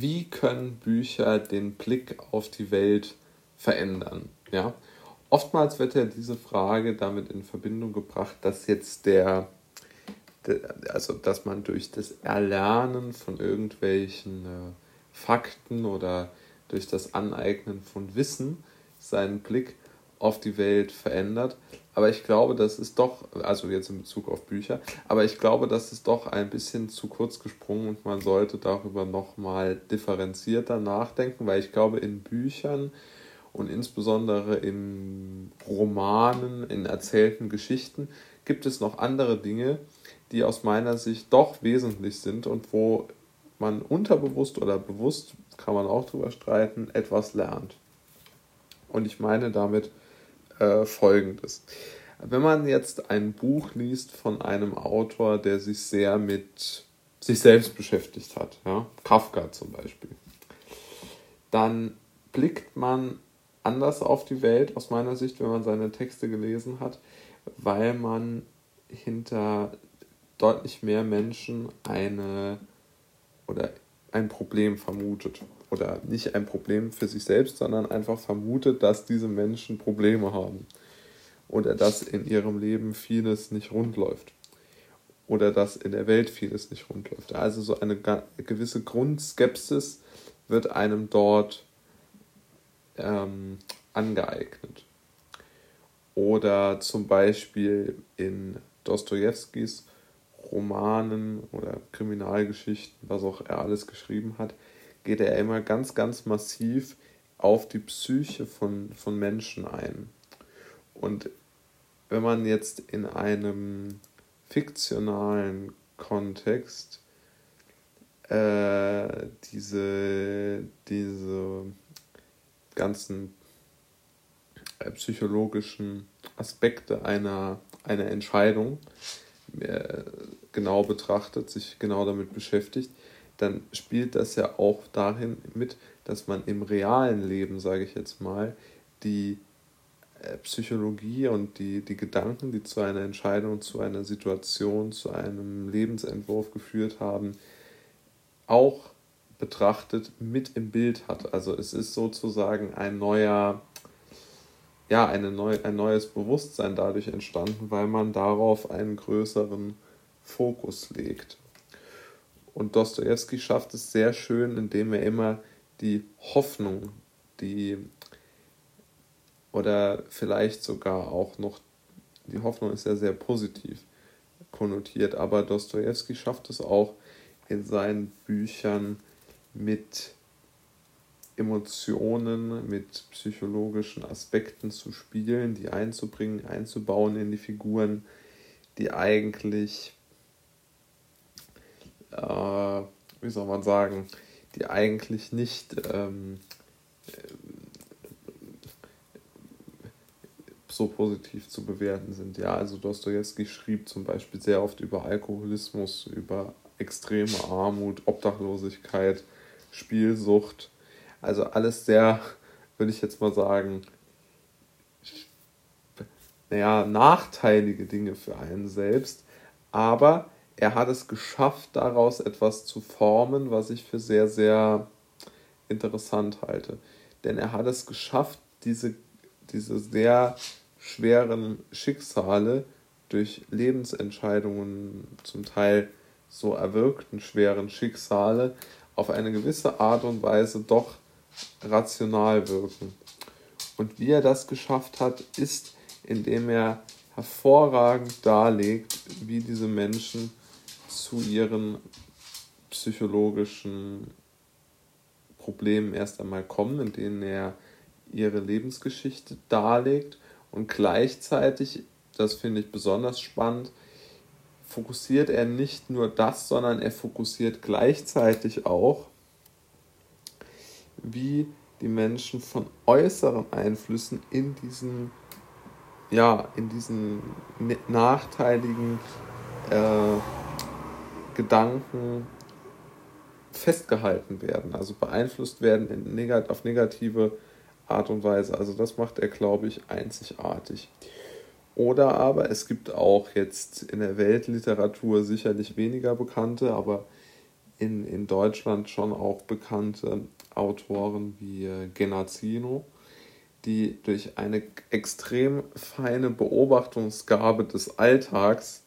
wie können Bücher den Blick auf die Welt verändern? Ja? Oftmals wird ja diese Frage damit in Verbindung gebracht, dass jetzt der, also dass man durch das Erlernen von irgendwelchen äh, Fakten oder durch das Aneignen von Wissen seinen Blick auf die Welt verändert. Aber ich glaube, das ist doch, also jetzt in Bezug auf Bücher, aber ich glaube, das ist doch ein bisschen zu kurz gesprungen und man sollte darüber nochmal differenzierter nachdenken, weil ich glaube, in Büchern und insbesondere in Romanen, in erzählten Geschichten gibt es noch andere Dinge, die aus meiner Sicht doch wesentlich sind und wo man unterbewusst oder bewusst, kann man auch drüber streiten, etwas lernt. Und ich meine damit äh, Folgendes. Wenn man jetzt ein Buch liest von einem Autor, der sich sehr mit sich selbst beschäftigt hat, ja, Kafka zum Beispiel, dann blickt man anders auf die Welt aus meiner Sicht, wenn man seine Texte gelesen hat, weil man hinter deutlich mehr Menschen eine oder ein Problem vermutet. Oder nicht ein Problem für sich selbst, sondern einfach vermutet, dass diese Menschen Probleme haben. Oder dass in ihrem Leben vieles nicht rund läuft. Oder dass in der Welt vieles nicht rund läuft. Also so eine gewisse Grundskepsis wird einem dort ähm, angeeignet. Oder zum Beispiel in Dostojewskis Romanen oder Kriminalgeschichten, was auch er alles geschrieben hat, geht er immer ganz, ganz massiv auf die Psyche von, von Menschen ein. Und wenn man jetzt in einem fiktionalen Kontext äh, diese, diese ganzen äh, psychologischen Aspekte einer, einer Entscheidung äh, genau betrachtet, sich genau damit beschäftigt, dann spielt das ja auch darin mit, dass man im realen Leben, sage ich jetzt mal, die äh, Psychologie und die, die Gedanken, die zu einer Entscheidung, zu einer Situation, zu einem Lebensentwurf geführt haben, auch betrachtet mit im Bild hat. Also es ist sozusagen ein neuer, ja, eine neu, ein neues Bewusstsein dadurch entstanden, weil man darauf einen größeren Fokus legt. Und Dostoevsky schafft es sehr schön, indem er immer die Hoffnung, die oder vielleicht sogar auch noch, die Hoffnung ist ja sehr positiv konnotiert, aber Dostoevsky schafft es auch in seinen Büchern mit Emotionen, mit psychologischen Aspekten zu spielen, die einzubringen, einzubauen in die Figuren, die eigentlich, äh, wie soll man sagen, die eigentlich nicht ähm, so positiv zu bewerten sind. Ja, also Dostoevsky schrieb zum Beispiel sehr oft über Alkoholismus, über extreme Armut, Obdachlosigkeit, Spielsucht. Also alles sehr, würde ich jetzt mal sagen, naja, nachteilige Dinge für einen selbst. Aber er hat es geschafft, daraus etwas zu formen, was ich für sehr, sehr interessant halte. Denn er hat es geschafft, diese, diese sehr schweren Schicksale durch Lebensentscheidungen, zum Teil so erwirkten schweren Schicksale, auf eine gewisse Art und Weise doch rational wirken. Und wie er das geschafft hat, ist, indem er hervorragend darlegt, wie diese Menschen zu ihren psychologischen Problemen erst einmal kommen, in denen er ihre Lebensgeschichte darlegt und gleichzeitig, das finde ich besonders spannend, fokussiert er nicht nur das, sondern er fokussiert gleichzeitig auch, wie die Menschen von äußeren Einflüssen in diesen, ja, in diesen nachteiligen äh, Gedanken festgehalten werden, also beeinflusst werden in negat auf negative Art und Weise. Also das macht er, glaube ich, einzigartig. Oder aber es gibt auch jetzt in der Weltliteratur sicherlich weniger bekannte, aber in, in Deutschland schon auch bekannte Autoren wie äh, Genazzino, die durch eine extrem feine Beobachtungsgabe des Alltags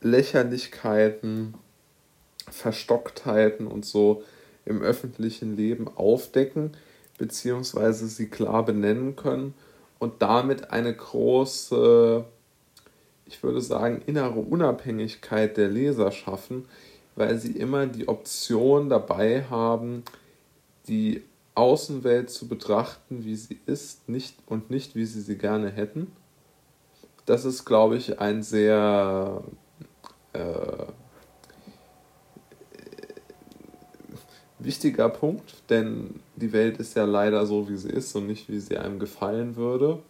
Lächerlichkeiten, Verstocktheiten und so im öffentlichen Leben aufdecken, beziehungsweise sie klar benennen können und damit eine große, ich würde sagen, innere Unabhängigkeit der Leser schaffen, weil sie immer die Option dabei haben, die Außenwelt zu betrachten, wie sie ist, nicht und nicht wie sie sie gerne hätten. Das ist, glaube ich, ein sehr äh, wichtiger Punkt, denn die Welt ist ja leider so, wie sie ist und nicht, wie sie einem gefallen würde.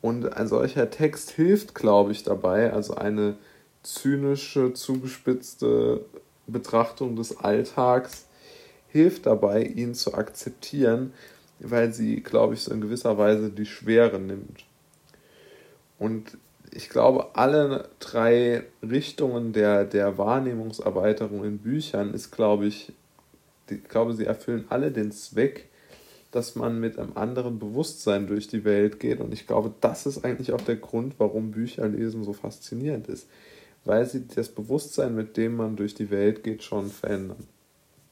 Und ein solcher Text hilft, glaube ich, dabei, also eine zynische, zugespitzte Betrachtung des Alltags hilft dabei, ihn zu akzeptieren, weil sie, glaube ich, so in gewisser Weise die Schwere nimmt. Und ich glaube, alle drei Richtungen der, der Wahrnehmungserweiterung in Büchern ist, glaube ich, ich glaube, sie erfüllen alle den Zweck, dass man mit einem anderen Bewusstsein durch die Welt geht. Und ich glaube, das ist eigentlich auch der Grund, warum Bücherlesen so faszinierend ist. Weil sie das Bewusstsein, mit dem man durch die Welt geht, schon verändern.